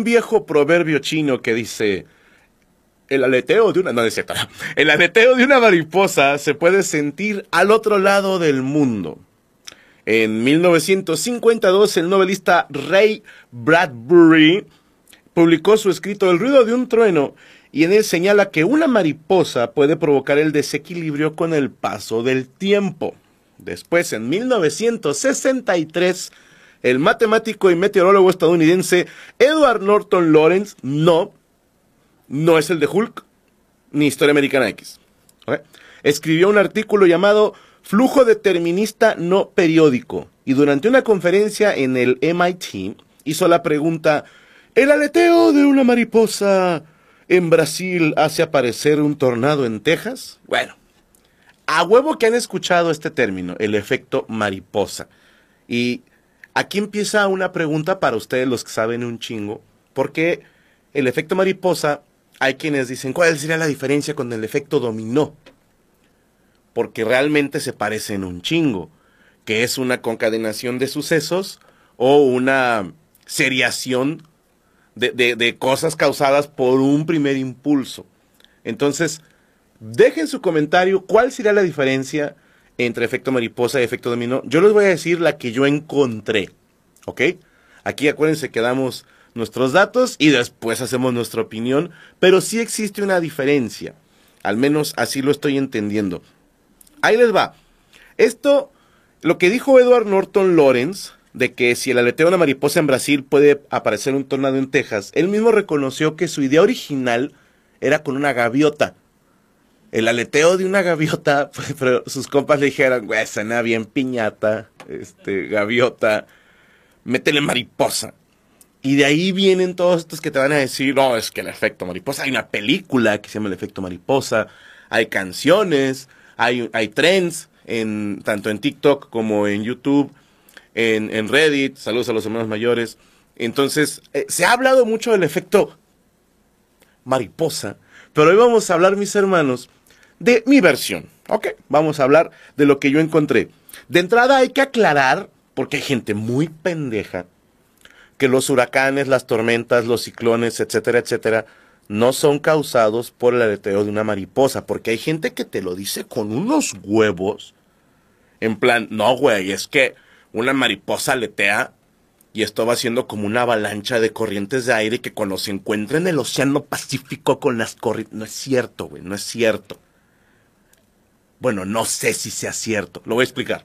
Un viejo proverbio chino que dice, el aleteo de una, el aleteo de una mariposa se puede sentir al otro lado del mundo. En 1952, el novelista Ray Bradbury publicó su escrito El ruido de un trueno y en él señala que una mariposa puede provocar el desequilibrio con el paso del tiempo. Después, en 1963, el matemático y meteorólogo estadounidense Edward Norton Lawrence, no, no es el de Hulk, ni Historia Americana X. Escribió un artículo llamado Flujo determinista no periódico y durante una conferencia en el MIT hizo la pregunta, ¿el aleteo de una mariposa en Brasil hace aparecer un tornado en Texas? Bueno, a huevo que han escuchado este término, el efecto mariposa. Y Aquí empieza una pregunta para ustedes los que saben un chingo, porque el efecto mariposa, hay quienes dicen, ¿cuál sería la diferencia con el efecto dominó? Porque realmente se parecen un chingo, que es una concadenación de sucesos o una seriación de, de cosas causadas por un primer impulso. Entonces, dejen su comentario cuál sería la diferencia entre efecto mariposa y efecto dominó. Yo les voy a decir la que yo encontré, ¿ok? Aquí acuérdense que damos nuestros datos y después hacemos nuestra opinión, pero sí existe una diferencia. Al menos así lo estoy entendiendo. Ahí les va. Esto, lo que dijo Edward Norton Lawrence, de que si el aleteo de una mariposa en Brasil puede aparecer un tornado en Texas, él mismo reconoció que su idea original era con una gaviota el aleteo de una gaviota, pero sus compas le dijeron, güey, suena bien piñata, este, gaviota, métele mariposa. Y de ahí vienen todos estos que te van a decir, no, es que el efecto mariposa, hay una película que se llama El efecto mariposa, hay canciones, hay, hay trends, en, tanto en TikTok como en YouTube, en, en Reddit, saludos a los hermanos mayores. Entonces, eh, se ha hablado mucho del efecto mariposa, pero hoy vamos a hablar, mis hermanos, de mi versión. Ok, vamos a hablar de lo que yo encontré. De entrada hay que aclarar, porque hay gente muy pendeja, que los huracanes, las tormentas, los ciclones, etcétera, etcétera, no son causados por el aleteo de una mariposa, porque hay gente que te lo dice con unos huevos. En plan, no, güey, es que una mariposa aletea y esto va siendo como una avalancha de corrientes de aire que cuando se encuentra en el Océano Pacífico con las corrientes... No es cierto, güey, no es cierto. Bueno, no sé si sea cierto. Lo voy a explicar.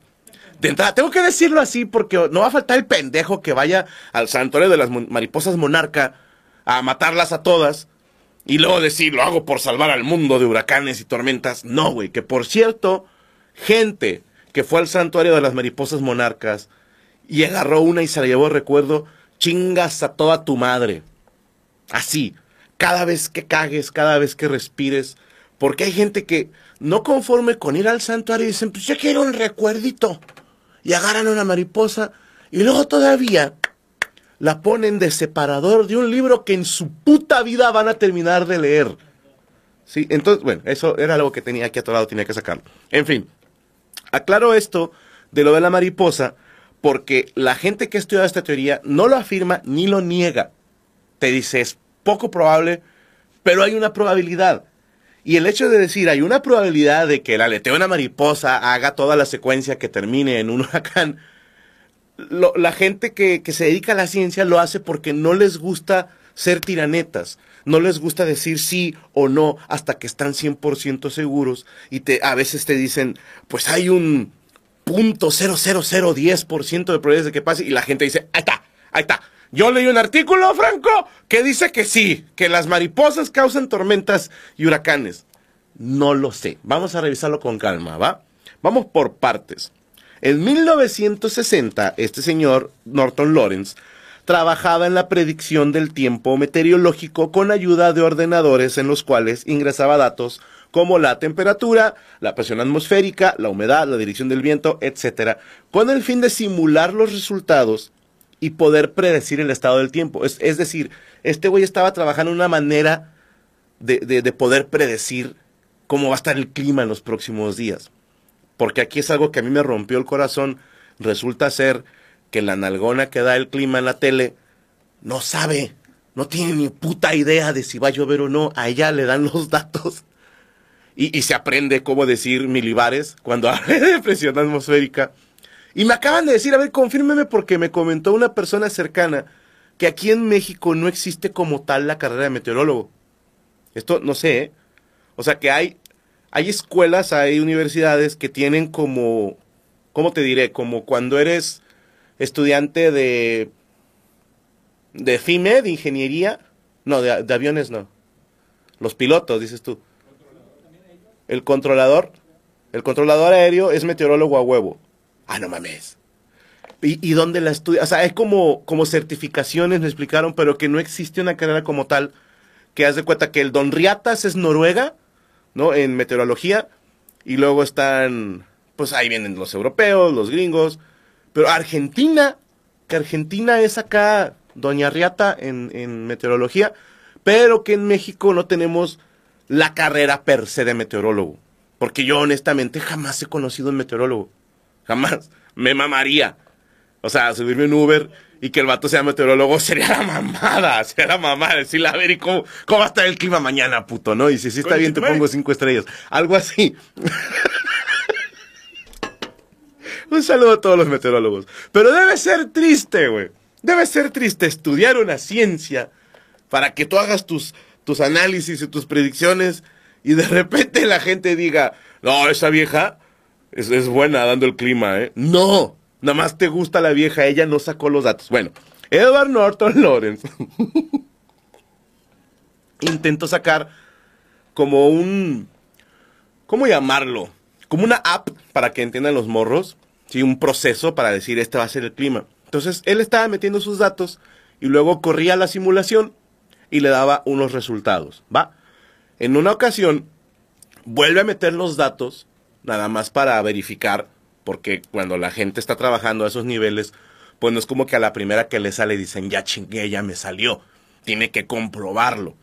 De entrada, tengo que decirlo así porque no va a faltar el pendejo que vaya al santuario de las mariposas monarca a matarlas a todas y luego decir, lo hago por salvar al mundo de huracanes y tormentas. No, güey, que por cierto, gente que fue al santuario de las mariposas monarcas y agarró una y se la llevó, recuerdo, chingas a toda tu madre. Así, cada vez que cagues, cada vez que respires, porque hay gente que no conforme con ir al santuario, dicen, pues yo quiero un recuerdito. Y agarran una mariposa y luego todavía la ponen de separador de un libro que en su puta vida van a terminar de leer. Sí, entonces, bueno, eso era algo que tenía aquí a todo lado, tenía que sacarlo. En fin, Aclaro esto de lo de la mariposa porque la gente que ha estudiado esta teoría no lo afirma ni lo niega. Te dice, es poco probable, pero hay una probabilidad. Y el hecho de decir, hay una probabilidad de que el aleteo una mariposa haga toda la secuencia que termine en un huracán, la gente que, que, se dedica a la ciencia lo hace porque no les gusta ser tiranetas, no les gusta decir sí o no hasta que están 100% seguros y te, a veces te dicen, pues hay un punto ciento de probabilidades de que pase y la gente dice, ahí está, ahí está. Yo leí un artículo, Franco, que dice que sí, que las mariposas causan tormentas y huracanes. No lo sé. Vamos a revisarlo con calma, ¿va? Vamos por partes. En 1960, este señor, Norton Lawrence, trabajaba en la predicción del tiempo meteorológico con ayuda de ordenadores en los cuales ingresaba datos como la temperatura, la presión atmosférica, la humedad, la dirección del viento, etc., con el fin de simular los resultados y poder predecir el estado del tiempo. Es, decir, este güey estaba trabajando en una manera de, de poder predecir cómo va a estar el clima en los próximos días. Porque aquí es algo que a mí me rompió el corazón. Resulta ser que la nalgona que da el clima en la tele no sabe, no tiene ni puta idea de si va a llover o no. A ella le dan los datos y, se aprende cómo decir milibares cuando habla de presión atmosférica. Y me acaban de decir, a ver, confírmeme porque me comentó una persona cercana que aquí en México no existe como tal la carrera de meteorólogo. Esto no sé, ¿eh? O sea que hay, hay escuelas, hay universidades que tienen como, ¿cómo te diré? Como cuando eres estudiante de, de FIME, de ingeniería, no, de, aviones no. Los pilotos, dices tú. El controlador, el controlador aéreo es meteorólogo a huevo. Ah, no mames. ¿Y, y dónde la estudia? O sea, es como, como certificaciones, me explicaron, pero que no existe una carrera como tal. Que haz de cuenta que el Don Riatas es Noruega, ¿no? En meteorología. Y luego están, pues ahí vienen los europeos, los gringos, pero Argentina, que Argentina es acá Doña Riata en, meteorología, pero que en México no tenemos la carrera per se de meteorólogo. Porque yo honestamente jamás he conocido un meteorólogo. Jamás. Me mamaría. O sea, subirme en Uber y que el vato sea meteorólogo sería la mamada. Sería la mamada. Decirle, a ver, ¿y cómo, cómo va a estar el clima mañana, puto? ¿No? Y si sí está bien, te pongo cinco estrellas. Algo así. Un saludo a todos los meteorólogos. Pero debe ser triste, güey. Debe ser triste estudiar una ciencia para que tú hagas tus, tus análisis y tus predicciones y de repente la gente diga, no, esa vieja es, es buena dando el clima, ¿eh? No, nada más te gusta la vieja, ella no sacó los datos. Bueno, Edward Norton Lawrence intentó sacar como un, ¿cómo llamarlo? Como una app para que entiendan los morros ¿sí? un proceso para decir este va a ser el clima. Entonces él estaba metiendo sus datos y luego corría la simulación y le daba unos resultados, ¿va? En una ocasión vuelve a meter los datos nada más para verificar, porque cuando la gente está trabajando a esos niveles, pues no es como que a la primera que le sale dicen, ya chingué, ya me salió, tiene que comprobarlo.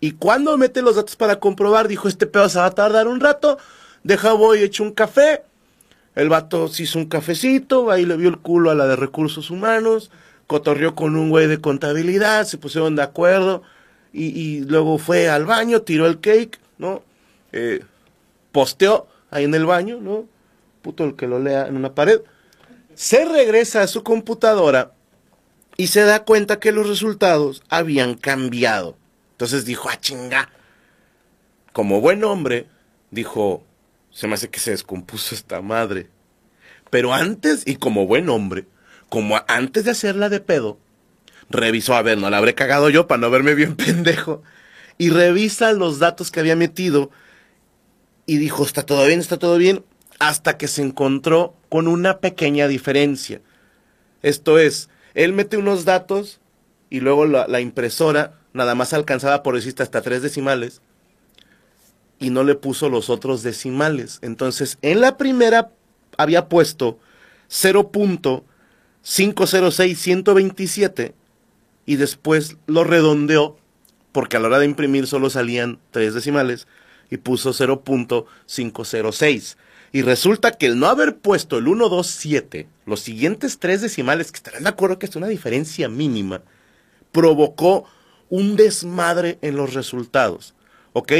Y cuando mete los datos para comprobar, dijo, este pedo se va a tardar un rato, deja voy, echo un café, el vato se hizo un cafecito, ahí le vio el culo a la de recursos humanos, cotorrió con un güey de contabilidad, se pusieron de acuerdo y, luego fue al baño, tiró el cake, ¿no? Eh, posteó ahí en el baño, ¿no? Puto el que lo lea en una pared. Se regresa a su computadora y se da cuenta que los resultados habían cambiado. Entonces dijo, ah, chinga. Como buen hombre, dijo, se me hace que se descompuso esta madre. Pero antes, y como buen hombre, como antes de hacerla de pedo, revisó, a ver, no la habré cagado yo para no verme bien pendejo, y revisa los datos que había metido y dijo, está todo bien, está todo bien, hasta que se encontró con una pequeña diferencia. Esto es, él mete unos datos y luego la, impresora nada más alcanzaba por decir hasta tres decimales y no le puso los otros decimales. Entonces, en la primera había puesto 0.506127 y después lo redondeó porque a la hora de imprimir solo salían tres decimales y puso 0.506. Y resulta que el no haber puesto el 1, 2, 7, los siguientes tres decimales, que estarán de acuerdo que es una diferencia mínima, provocó un desmadre en los resultados. ¿Ok?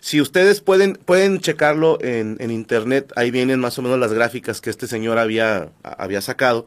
Si ustedes pueden, pueden checarlo en, en internet, ahí vienen más o menos las gráficas que este señor había, había sacado.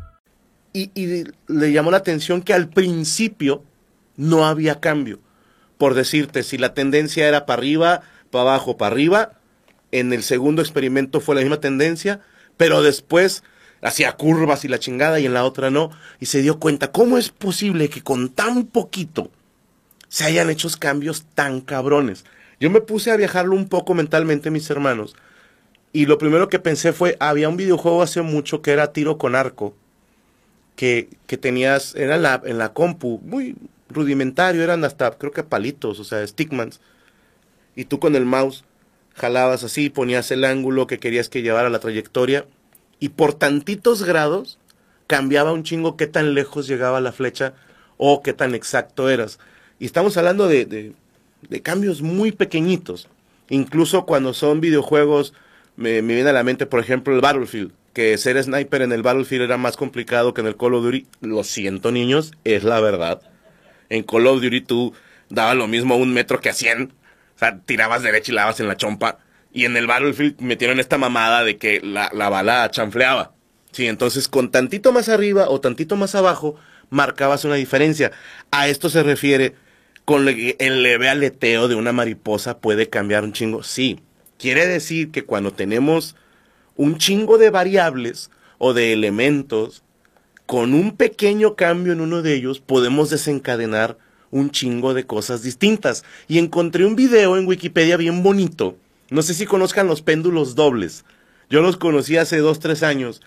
Y, y le llamó la atención que al principio no había cambio. Por decirte, si la tendencia era para arriba, para abajo, para arriba, en el segundo experimento fue la misma tendencia, pero después hacía curvas y la chingada y en la otra no. Y se dio cuenta, ¿cómo es posible que con tan poquito se hayan hecho cambios tan cabrones? Yo me puse a viajarlo un poco mentalmente, mis hermanos, y lo primero que pensé fue, había un videojuego hace mucho que era tiro con arco, que, que tenías, era en la, en la compu, muy rudimentario, eran hasta, creo que palitos, o sea, stickmans. Y tú con el mouse jalabas así, ponías el ángulo que querías que llevara la trayectoria, y por tantitos grados cambiaba un chingo qué tan lejos llegaba la flecha o qué tan exacto eras. Y estamos hablando de, de, de cambios muy pequeñitos. Incluso cuando son videojuegos, me, me viene a la mente, por ejemplo, el Battlefield que ser sniper en el Battlefield era más complicado que en el Call of Duty. Lo siento, niños, es la verdad. En Call of Duty tú dabas lo mismo a un metro que a 100. O sea, tirabas derecha y la dabas en la chompa. Y en el Battlefield metieron esta mamada de que la, la bala chanfleaba. Sí, entonces con tantito más arriba o tantito más abajo marcabas una diferencia. A esto se refiere con el leve aleteo de una mariposa puede cambiar un chingo. Sí, quiere decir que cuando tenemos un chingo de variables o de elementos, con un pequeño cambio en uno de ellos podemos desencadenar un chingo de cosas distintas. Y encontré un video en Wikipedia bien bonito. No sé si conozcan los péndulos dobles. Yo los conocí hace dos, tres años.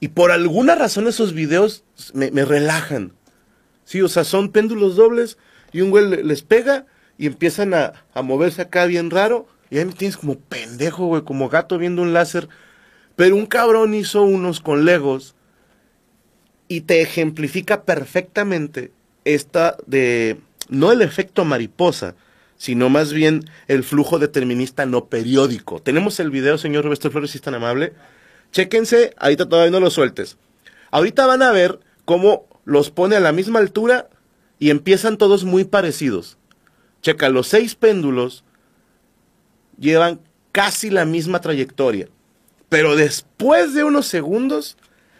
Y por alguna razón esos videos me, me relajan. Sí, o sea, son péndulos dobles y un güey les pega y empiezan a, a moverse acá bien raro. Y ahí me tienes como pendejo, güey, como gato viendo un láser pero un cabrón hizo unos con Legos y te ejemplifica perfectamente esta de, no el efecto mariposa, sino más bien el flujo determinista no periódico. Tenemos el video, señor Roberto Flores, si es tan amable. Chéquense, ahorita todavía no lo sueltes. Ahorita van a ver cómo los pone a la misma altura y empiezan todos muy parecidos. Checa, los seis péndulos llevan casi la misma trayectoria. Pero después de unos segundos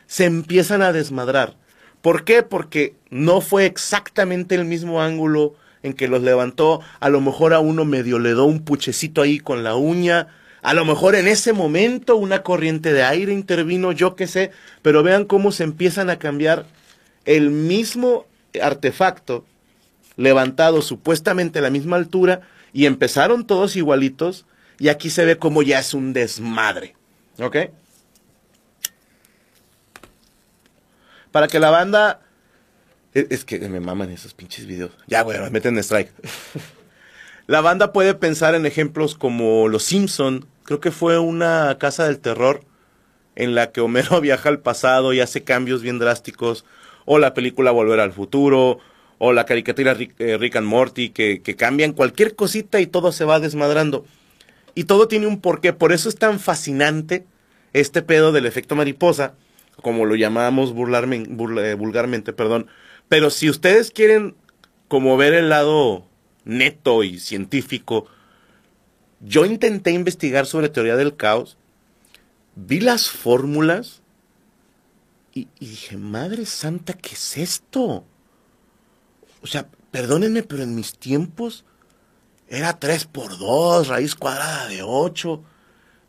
se empiezan a desmadrar. ¿Por qué? Porque no fue exactamente el mismo ángulo en que los levantó. A lo mejor a uno medio le dio un puchecito ahí con la uña. A lo mejor en ese momento una corriente de aire intervino, yo qué sé. Pero vean cómo se empiezan a cambiar el mismo artefacto levantado supuestamente a la misma altura y empezaron todos igualitos y aquí se ve como ya es un desmadre. ¿Ok? Para que la banda... Es, es que me maman esos pinches videos. Ya, güey, me meten en strike. la banda puede pensar en ejemplos como Los Simpson. Creo que fue una casa del terror en la que Homero viaja al pasado y hace cambios bien drásticos. O la película Volver al Futuro. O la caricatura Rick, eh, and Morty que, que cambian cualquier cosita y todo se va desmadrando. Y todo tiene un porqué. Por eso es tan fascinante este pedo del efecto mariposa, como lo llamamos eh, vulgarmente, perdón. Pero si ustedes quieren como ver el lado neto y científico, yo intenté investigar sobre teoría del caos, vi las fórmulas y, y dije, madre santa, ¿qué es esto? O sea, perdónenme, pero en mis tiempos era 3 por 2, raíz cuadrada de 8.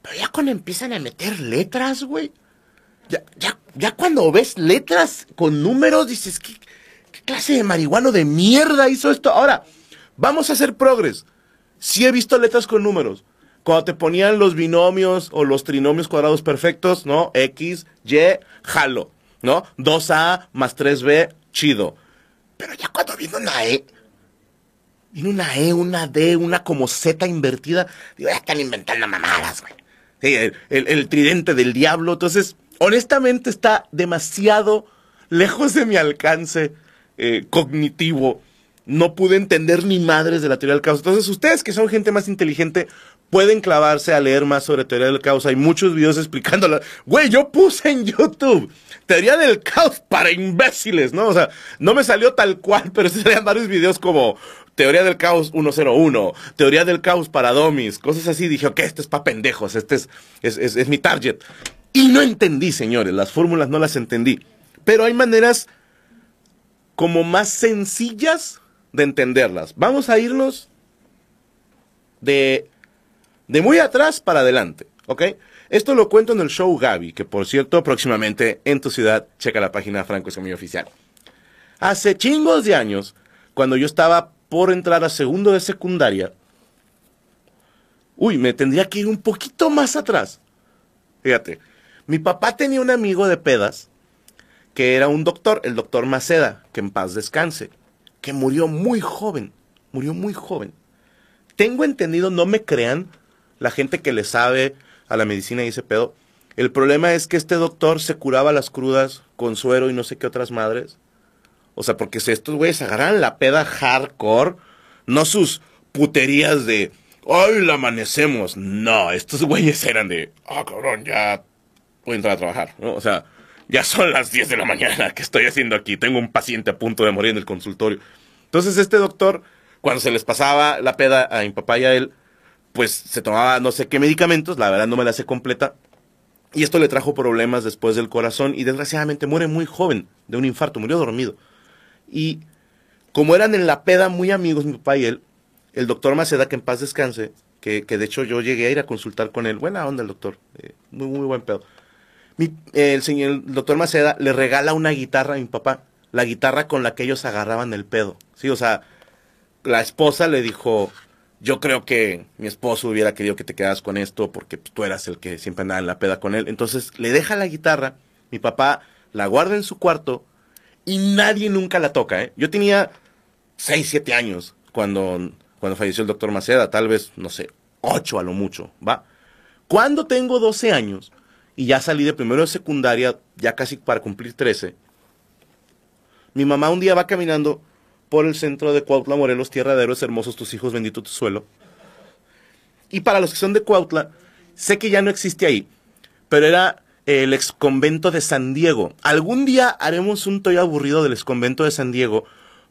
Pero ya cuando empiezan a meter letras, güey. Ya, ya, ya cuando ves letras con números, dices, ¿qué, ¿qué, clase de marihuano de mierda hizo esto? Ahora, vamos a hacer progres. Sí he visto letras con números. Cuando te ponían los binomios o los trinomios cuadrados perfectos, ¿no? X, Y, jalo, ¿no? 2A más 3B, chido. Pero ya cuando vino una E, vino una E, una D, una como Z invertida, digo, ya están inventando mamadas, güey. El tridente del diablo. Entonces, honestamente está demasiado lejos de mi alcance eh, cognitivo. No pude entender ni madres de la teoría del caos. Entonces, ustedes que son gente más inteligente, pueden clavarse a leer más sobre teoría del caos. Hay muchos videos explicándola. Güey, yo puse en YouTube teoría del caos para imbéciles, ¿no? O sea, no me salió tal cual, pero salían varios videos como teoría del caos 101, teoría del caos para domis, cosas así. Dije, ok, este es para pendejos, este es, es, es- es mi target. Y no entendí, señores, las fórmulas no las entendí. Pero hay maneras como más sencillas de entenderlas. Vamos a irnos de, de muy atrás para adelante, ¿ok? Esto lo cuento en el show Gaby, que por cierto, próximamente en tu ciudad, checa la página Franco Escamillo Oficial. Hace chingos de años, cuando yo estaba por entrar a segundo de secundaria, uy, me tendría que ir un poquito más atrás. Fíjate, mi papá tenía un amigo de pedas que era un doctor, el doctor Maceda, que en paz descanse, que murió muy joven, murió muy joven. Tengo entendido, no me crean, la gente que le sabe a la medicina y ese pedo, el problema es que este doctor se curaba las crudas con suero y no sé qué otras madres. O sea, porque si estos güeyes agarran la peda hardcore, no sus puterías de, hoy la amanecemos. No, estos güeyes eran de, ah, cabrón, ya voy a entrar a trabajar, ¿no? O sea, ya son las 10 de la mañana, ¿qué estoy haciendo aquí? Tengo un paciente a punto de morir en el consultorio. Entonces este doctor, cuando se les pasaba la peda a mi papá y a él, pues se tomaba no sé qué medicamentos, la verdad no me la sé completa, y esto le trajo problemas después del corazón y desgraciadamente muere muy joven de un infarto, murió dormido. Y como eran en la peda muy amigos mi papá y él, el doctor Maceda, que en paz descanse, que, que de hecho yo llegué a ir a consultar con él, buena onda el doctor, eh, muy, muy buen pedo. Mi- el señor el doctor Maceda le regala una guitarra a mi papá, la guitarra con la que ellos agarraban el pedo. Sí, o sea, la esposa le dijo, yo creo que mi esposo hubiera querido que te quedaras con esto porque pues, tú eras el que siempre andaba en la peda con él. Entonces le deja la guitarra, mi papá la guarda en su cuarto y nadie nunca la toca. ¿eh? Yo tenía 6, 7 años cuando, cuando falleció el doctor Maceda, tal vez, no sé, 8 a lo mucho, ¿va? Cuando tengo 12 años y ya salí de primero de secundaria, ya casi para cumplir 13, mi mamá un día va caminando por el centro de Cuautla, Morelos, tierra de héroes hermosos, tus hijos, bendito tu suelo. Y para los que son de Cuautla, sé que ya no existe ahí, pero era el ex convento de San Diego. Algún día haremos un toy aburrido del ex convento de San Diego,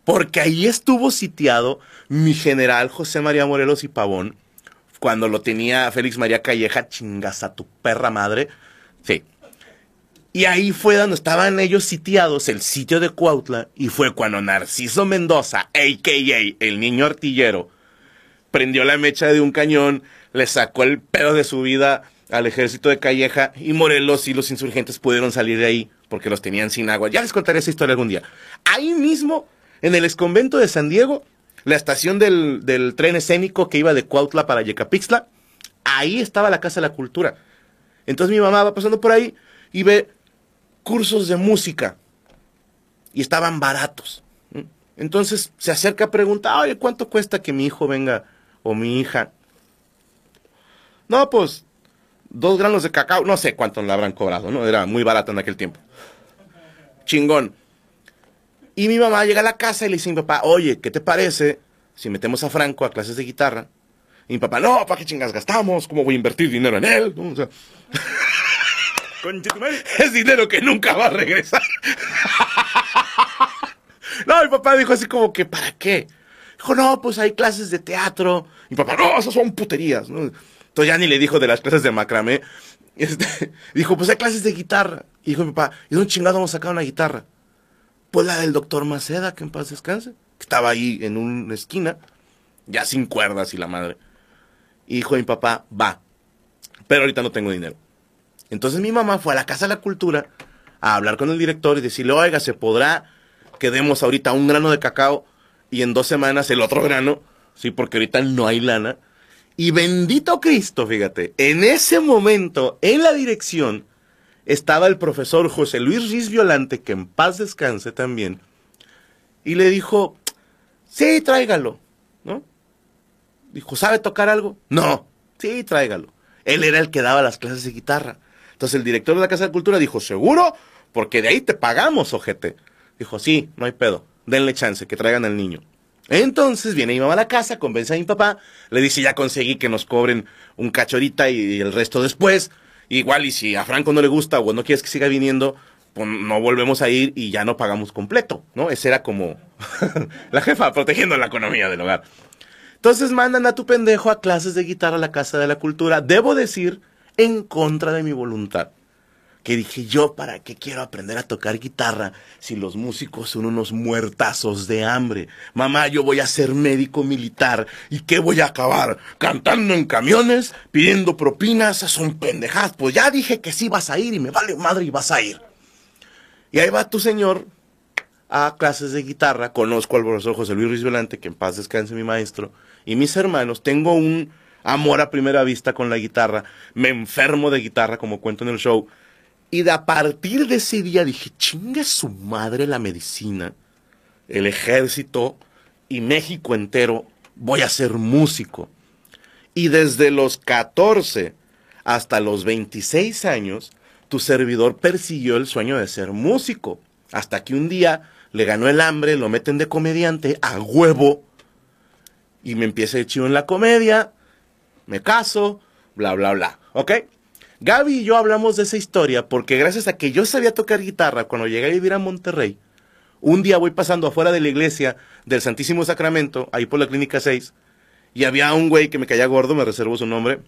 porque ahí estuvo sitiado mi general José María Morelos y Pavón, cuando lo tenía Félix María Calleja, chingas a tu perra madre. Sí. Y ahí fue donde estaban ellos sitiados, el sitio de Cuautla, y fue cuando Narciso Mendoza, a.k.a. el niño artillero, prendió la mecha de un cañón, le sacó el pedo de su vida al ejército de Calleja, y Morelos y los insurgentes pudieron salir de ahí, porque los tenían sin agua. Ya les contaré esa historia algún día. Ahí mismo, en el exconvento de San Diego, la estación del, del tren escénico que iba de Cuautla para Yecapixtla, ahí estaba la Casa de la Cultura. Entonces mi mamá va pasando por ahí y ve cursos de música y estaban baratos. Entonces se acerca a preguntar, oye, ¿cuánto cuesta que mi hijo venga o mi hija? No, pues dos granos de cacao, no sé cuánto le habrán cobrado, ¿no? Era muy barato en aquel tiempo. Chingón. Y mi mamá llega a la casa y le dice a mi papá, oye, ¿qué te parece si metemos a Franco a clases de guitarra? Y mi papá, no, ¿para qué chingas gastamos? ¿Cómo voy a invertir dinero en él? O sea, es dinero que nunca va a regresar. no, mi papá dijo así como que, ¿para qué? Dijo, no, pues hay clases de teatro. Mi papá, no, esas son puterías. Entonces ya ni le dijo de las clases de macramé. Este, dijo, pues hay clases de guitarra. Y dijo mi papá, ¿y dónde chingado vamos a sacar una guitarra? Pues la del doctor Maceda, que en paz descanse. Que estaba ahí en una esquina, ya sin cuerdas y la madre. Y dijo mi papá, va. Pero ahorita no tengo dinero. Entonces mi mamá fue a la Casa de la Cultura a hablar con el director y decirle, oiga, ¿se podrá que demos ahorita un grano de cacao y en dos semanas el otro grano? Sí, porque ahorita no hay lana. Y bendito Cristo, fíjate, en ese momento, en la dirección, estaba el profesor José Luis Riz Violante, que en paz descanse también, y le dijo, sí, tráigalo, ¿no? Dijo, ¿sabe tocar algo? No, sí, tráigalo. Él era el que daba las clases de guitarra. Entonces el director de la Casa de Cultura dijo, ¿seguro? Porque de ahí te pagamos, ojete. Dijo, sí, no hay pedo, denle chance, que traigan al niño. Entonces viene mi mamá a la casa, convence a mi papá, le dice, ya conseguí que nos cobren un cachorita y el resto después. Igual, y si a Franco no le gusta o no quieres que siga viniendo, pues no volvemos a ir y ya no pagamos completo, ¿no? Esa era como la jefa protegiendo la economía del hogar. Entonces mandan a tu pendejo a clases de guitarra a la Casa de la Cultura, debo decir, en contra de mi voluntad que dije yo, ¿para qué quiero aprender a tocar guitarra si los músicos son unos muertazos de hambre? Mamá, yo voy a ser médico militar y ¿qué voy a acabar? Cantando en camiones, pidiendo propinas, son pendejadas. Pues ya dije que sí vas a ir y me vale madre y vas a ir. Y ahí va tu señor a clases de guitarra. Conozco al profesor José Luis Ruiz que en paz descanse mi maestro, y mis hermanos. Tengo un amor a primera vista con la guitarra. Me enfermo de guitarra, como cuento en el show. Y de a partir de ese día dije, chinga su madre la medicina, el ejército y México entero, voy a ser músico. Y desde los 14 hasta los 26 años, tu servidor persiguió el sueño de ser músico. Hasta que un día le ganó el hambre, lo meten de comediante a huevo. Y me empieza el chivo en la comedia, me caso, bla, bla, bla. ¿Ok? Gaby y yo hablamos de esa historia porque gracias a que yo sabía tocar guitarra cuando llegué a vivir a Monterrey, un día voy pasando afuera de la iglesia del Santísimo Sacramento, ahí por la Clínica 6, y había un güey que me caía gordo, me reservo su nombre,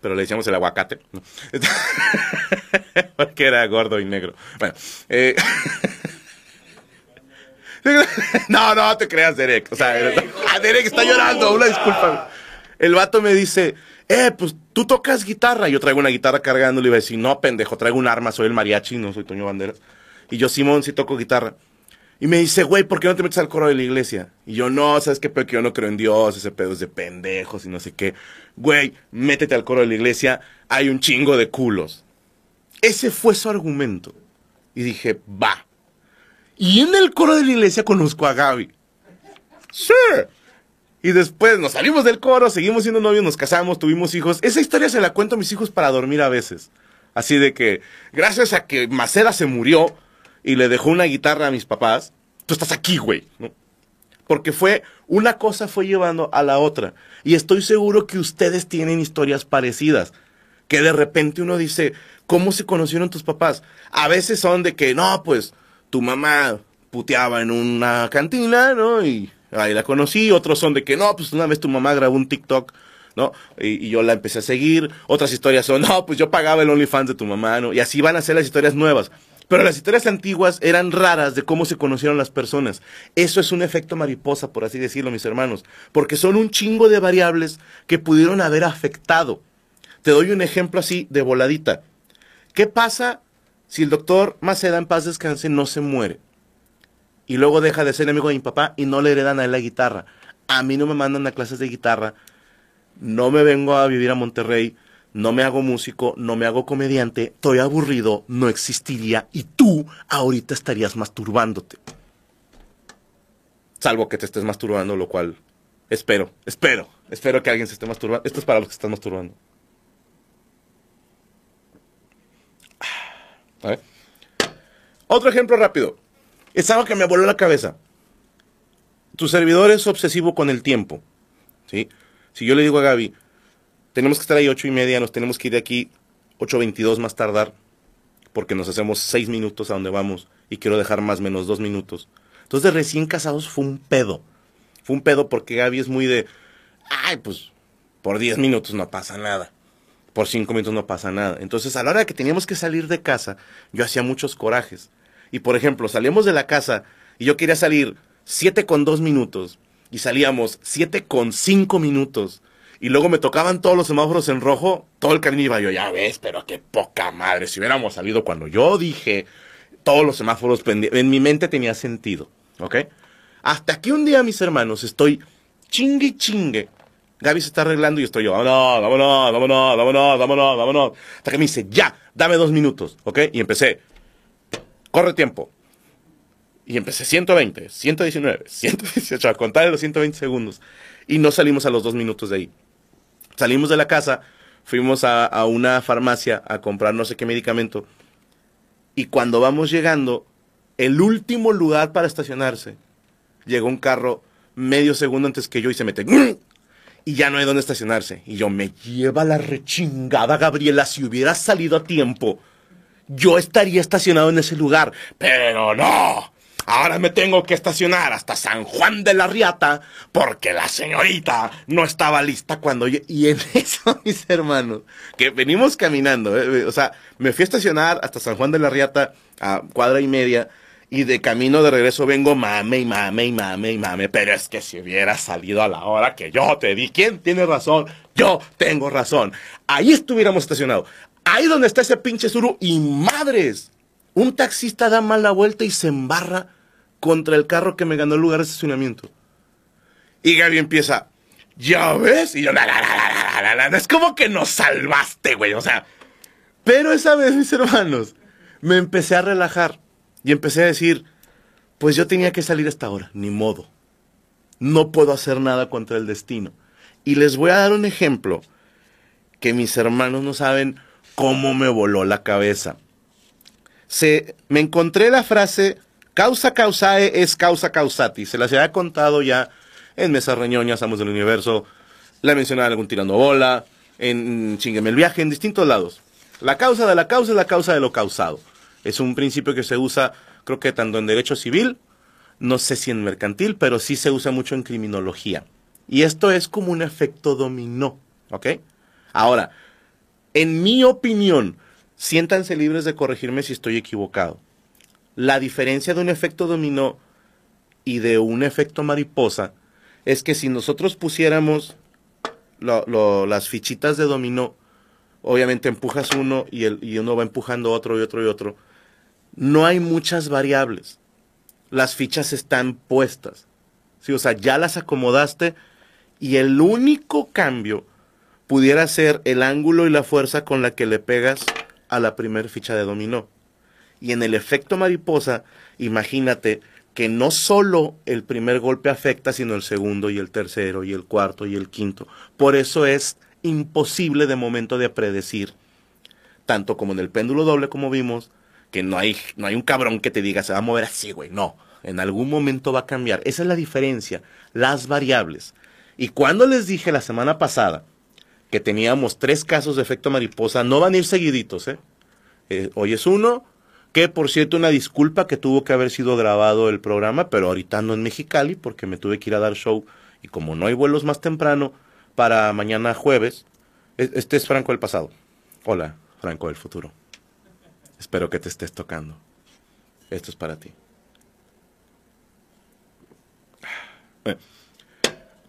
pero le decíamos el aguacate, porque era gordo y negro. Bueno, eh, no, no te creas, Derek. O sea, Derek está llorando, una disculpa. El vato me dice, eh, pues tú tocas guitarra. Yo traigo una guitarra cargando. Le iba a decir, no, pendejo, traigo un arma, soy el mariachi, no soy Toño Banderas. Y yo, Simón, sí toco guitarra. Y me dice, güey, ¿por qué no te metes al coro de la iglesia? Y yo, no, ¿sabes qué? Porque yo no creo en Dios, ese pedo es de pendejos y no sé qué. Güey, métete al coro de la iglesia, hay un chingo de culos. Ese fue su argumento. Y dije, va. Y en el coro de la iglesia conozco a Gaby. Sí. Y después nos salimos del coro, seguimos siendo novios, nos casamos, tuvimos hijos. Esa historia se la cuento a mis hijos para dormir a veces. Así de que, gracias a que Maceda se murió y le dejó una guitarra a mis papás, tú estás aquí, güey. Porque fue, una cosa fue llevando a la otra. Y estoy seguro que ustedes tienen historias parecidas. Que de repente uno dice, ¿cómo se conocieron tus papás? A veces son de que, no, pues, tu mamá puteaba en una cantina, ¿no? Y ahí la conocí, otros son de que no, pues una vez tu mamá grabó un TikTok, ¿no? Y, yo la empecé a seguir, otras historias son, no, pues yo pagaba el OnlyFans de tu mamá, ¿no? Y así van a ser las historias nuevas. Pero las historias antiguas eran raras de cómo se conocieron las personas. Eso es un efecto mariposa, por así decirlo, mis hermanos, porque son un chingo de variables que pudieron haber afectado. Te doy un ejemplo así de voladita. ¿Qué pasa si el doctor Maceda en paz descanse no se muere? Y luego deja de ser amigo de mi papá y no le heredan a él la guitarra. A mí no me mandan a clases de guitarra, no me vengo a vivir a Monterrey, no me hago músico, no me hago comediante, estoy aburrido, no existiría y tú ahorita estarías masturbándote. Salvo que te estés masturbando, lo cual espero, espero, espero que alguien se esté masturbando. Esto es para los que están masturbando. Ah, Otro ejemplo rápido. Es algo que me voló la cabeza. Tu servidor es obsesivo con el tiempo. ¿sí? Si yo le digo a Gaby, tenemos que estar ahí ocho y media, nos tenemos que ir de aquí 8.22 más tardar, porque nos hacemos seis minutos a donde vamos y quiero dejar más menos dos minutos. Entonces, recién casados fue un pedo. Fue un pedo porque Gaby es muy de, ay, pues por diez minutos no pasa nada. Por cinco minutos no pasa nada. Entonces, a la hora que teníamos que salir de casa, yo hacía muchos corajes. Y por ejemplo, salíamos de la casa y yo quería salir 7 con 2 minutos y salíamos 7 con 5 minutos y luego me tocaban todos los semáforos en rojo, todo el cariño iba yo, ya ves, pero qué poca madre, si hubiéramos salido cuando yo dije, todos los semáforos en mi mente tenía sentido, ¿ok? Hasta que un día, mis hermanos, estoy chingue chingue Gaby se está arreglando y estoy yo, vámonos, vámonos, vámonos, vámonos, vámonos, vámonos. Hasta que me dice, ya, dame dos minutos, ¿ok? Y empecé, corre tiempo. Y empecé 120, 119, 118, a contar los 120 segundos. Y no salimos a los dos minutos de ahí. Salimos de la casa, fuimos a, una farmacia a comprar no sé qué medicamento. Y cuando vamos llegando, el último lugar para estacionarse, llegó un carro medio segundo antes que yo y se mete. Y ya no hay dónde estacionarse. Y yo, me lleva la rechingada, Gabriela, si hubiera salido a tiempo, yo estaría estacionado en ese lugar. Pero no. Ahora me tengo que estacionar hasta San Juan de la Riata porque la señorita no estaba lista cuando yo... Y en eso, mis hermanos, que venimos caminando, eh, o sea, me fui a estacionar hasta San Juan de la Riata a cuadra y media y de camino de regreso vengo mame y mame y mame y mame, pero es que si hubiera salido a la hora que yo te di, ¿quién tiene razón? Yo tengo razón. Ahí estuviéramos estacionados. Ahí donde está ese pinche suru y madres. Un taxista da mal la vuelta y se embarra contra el carro que me ganó el lugar de estacionamiento. Y Gaby empieza, ¿ya ves? Y yo, la, la, la, es como que nos salvaste, güey, o sea. Pero esa vez, mis hermanos, me empecé a relajar y empecé a decir, pues yo tenía que salir a esta hora, ni modo. No puedo hacer nada contra el destino. Y les voy a dar un ejemplo que mis hermanos no saben cómo me voló la cabeza. Se, me encontré la frase causa causae es causa causati. Se las había contado ya en Mesas Reñoñas, Amos del Universo. La mencionaba en algún tirando bola, en Chingueme el viaje, en distintos lados. La causa de la causa es la causa de lo causado. Es un principio que se usa, creo que tanto en derecho civil, no sé si en mercantil, pero sí se usa mucho en criminología. Y esto es como un efecto dominó, ¿ok? Ahora, en mi opinión, siéntanse libres de corregirme si estoy equivocado. La diferencia de un efecto dominó y de un efecto mariposa es que si nosotros pusiéramos las fichitas de dominó, obviamente empujas uno y, uno va empujando otro y otro y otro. No hay muchas variables. Las fichas están puestas. O sea, ya las acomodaste y el único cambio pudiera ser el ángulo y la fuerza con la que le pegas a la primer ficha de dominó. Y en el efecto mariposa, imagínate que no solo el primer golpe afecta, sino el segundo y el tercero y el cuarto y el quinto. Por eso es imposible de momento de predecir, tanto como en el péndulo doble como vimos, que no hay, no hay un cabrón que te diga se va a mover así, güey. No, en algún momento va a cambiar. Esa es la diferencia, las variables. Y cuando les dije la semana pasada que teníamos tres casos de efecto mariposa, no van a ir seguiditos, ¿eh? Eh, hoy es uno, que por cierto una disculpa que tuvo que haber sido grabado el programa, pero ahorita no en Mexicali porque me tuve que ir a dar show y como no hay vuelos más temprano para mañana jueves, este es Franco del pasado. Hola, Franco del futuro. Espero que te estés tocando. Esto es para ti. Eh,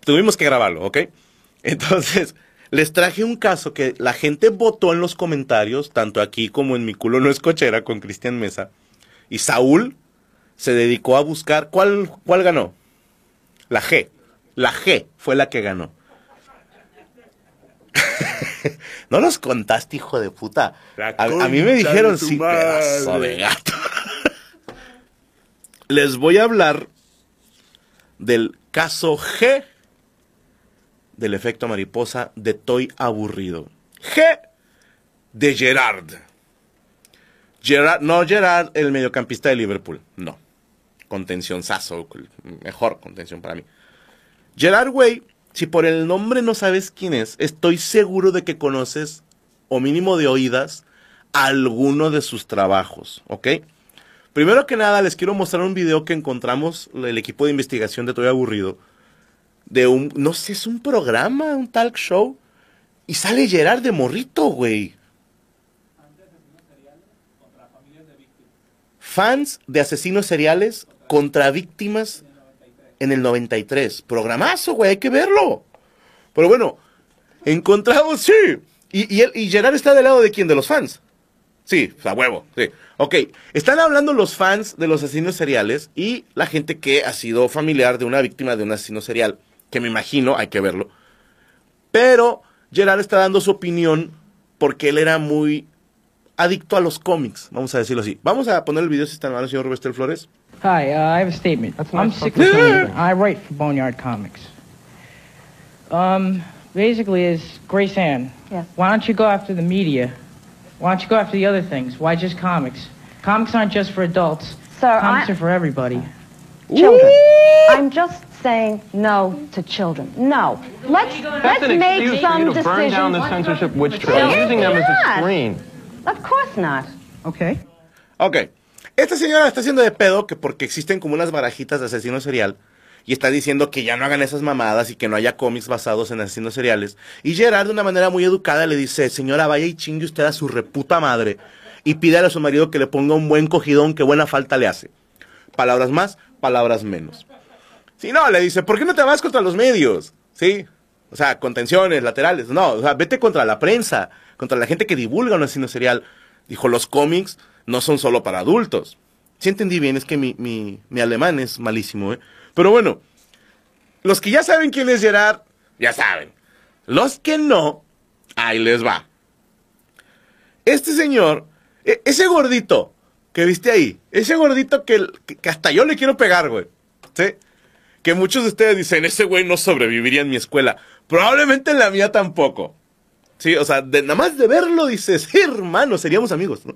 Tuvimos que grabarlo, ¿ok? Entonces, les traje un caso que la gente votó en los comentarios, tanto aquí como en Mi culo no es cochera con Cristian Mesa. Y Saúl se dedicó a buscar. ¿Cuál, cuál ganó? La G. La G fue la que ganó. no los contaste, hijo de puta. A, a mí me dijeron sí, pedazo de gato. Les voy a hablar del caso G del efecto mariposa de Toy aburrido. G de Gerard. Gerard, no Gerard, el mediocampista de Liverpool, no. Contención Sasso, mejor contención para mí. Gerard Way, si por el nombre no sabes quién es, estoy seguro de que conoces, o mínimo de oídas, alguno de sus trabajos, ¿ok? Primero que nada, les quiero mostrar un video que encontramos, el equipo de investigación de Toy Aburrido, de un, no sé, es un programa, un talk show, y sale Gerard de morrito, güey. Fans de asesinos seriales contra víctimas en el 93. Programazo, güey, hay que verlo. Pero bueno, encontramos, sí. Y, y, y Gerard está del lado de quién, de los fans. Sí, a huevo, sí. Ok, están hablando los fans de los asesinos seriales y la gente que ha sido familiar de una víctima de un asesino serial, que me imagino, hay que verlo, Pero Gerard está dando su opinión porque él era muy adicto a los cómics, vamos a decirlo así. Vamos a poner el video si está mal, señor Rubester Flores. Hi, uh, I have a statement. I'm 16. I write for Boneyard Comics. Um, basically, is Grace Ann. Yes. Why don't you go after the media? Why don't you go after the other things? Why just comics? Comics aren't just for adults. Sir, comics I- are for everybody. Children. I'm just saying no to children. No. Let's That's let's an make excuse some for you to burn down the censorship witch trial, Yes, using them as a screen. Of course not. Okay. Ok. Esta señora está haciendo de pedo que porque existen como unas barajitas de asesino serial y está diciendo que ya no hagan esas mamadas y que no haya cómics basados en asesinos seriales. Y Gerard de una manera muy educada le dice, señora, vaya y chingue usted a su reputa madre y pídale a su marido que le ponga un buen cogidón que buena falta le hace. Palabras más, palabras menos. Si no, le dice, ¿por qué no te vas contra los medios? ¿Sí? O sea, contenciones, laterales. No, o sea, vete contra la prensa, contra la gente que divulga un asesino serial. Dijo, los cómics no son solo para adultos. Si entendí bien, es que mi, mi, mi alemán es malísimo, ¿eh? Pero bueno, los que ya saben quién es Gerard, ya saben. Los que no, ahí les va. Este señor, e- ese gordito que viste ahí, ese gordito que, que- que hasta yo le quiero pegar, güey. ¿Sí? Que muchos de ustedes dicen, ese güey no sobreviviría en mi escuela. Probablemente en la mía tampoco. Sí, o sea, de, nada más de verlo dices, hermano, seríamos amigos, ¿no?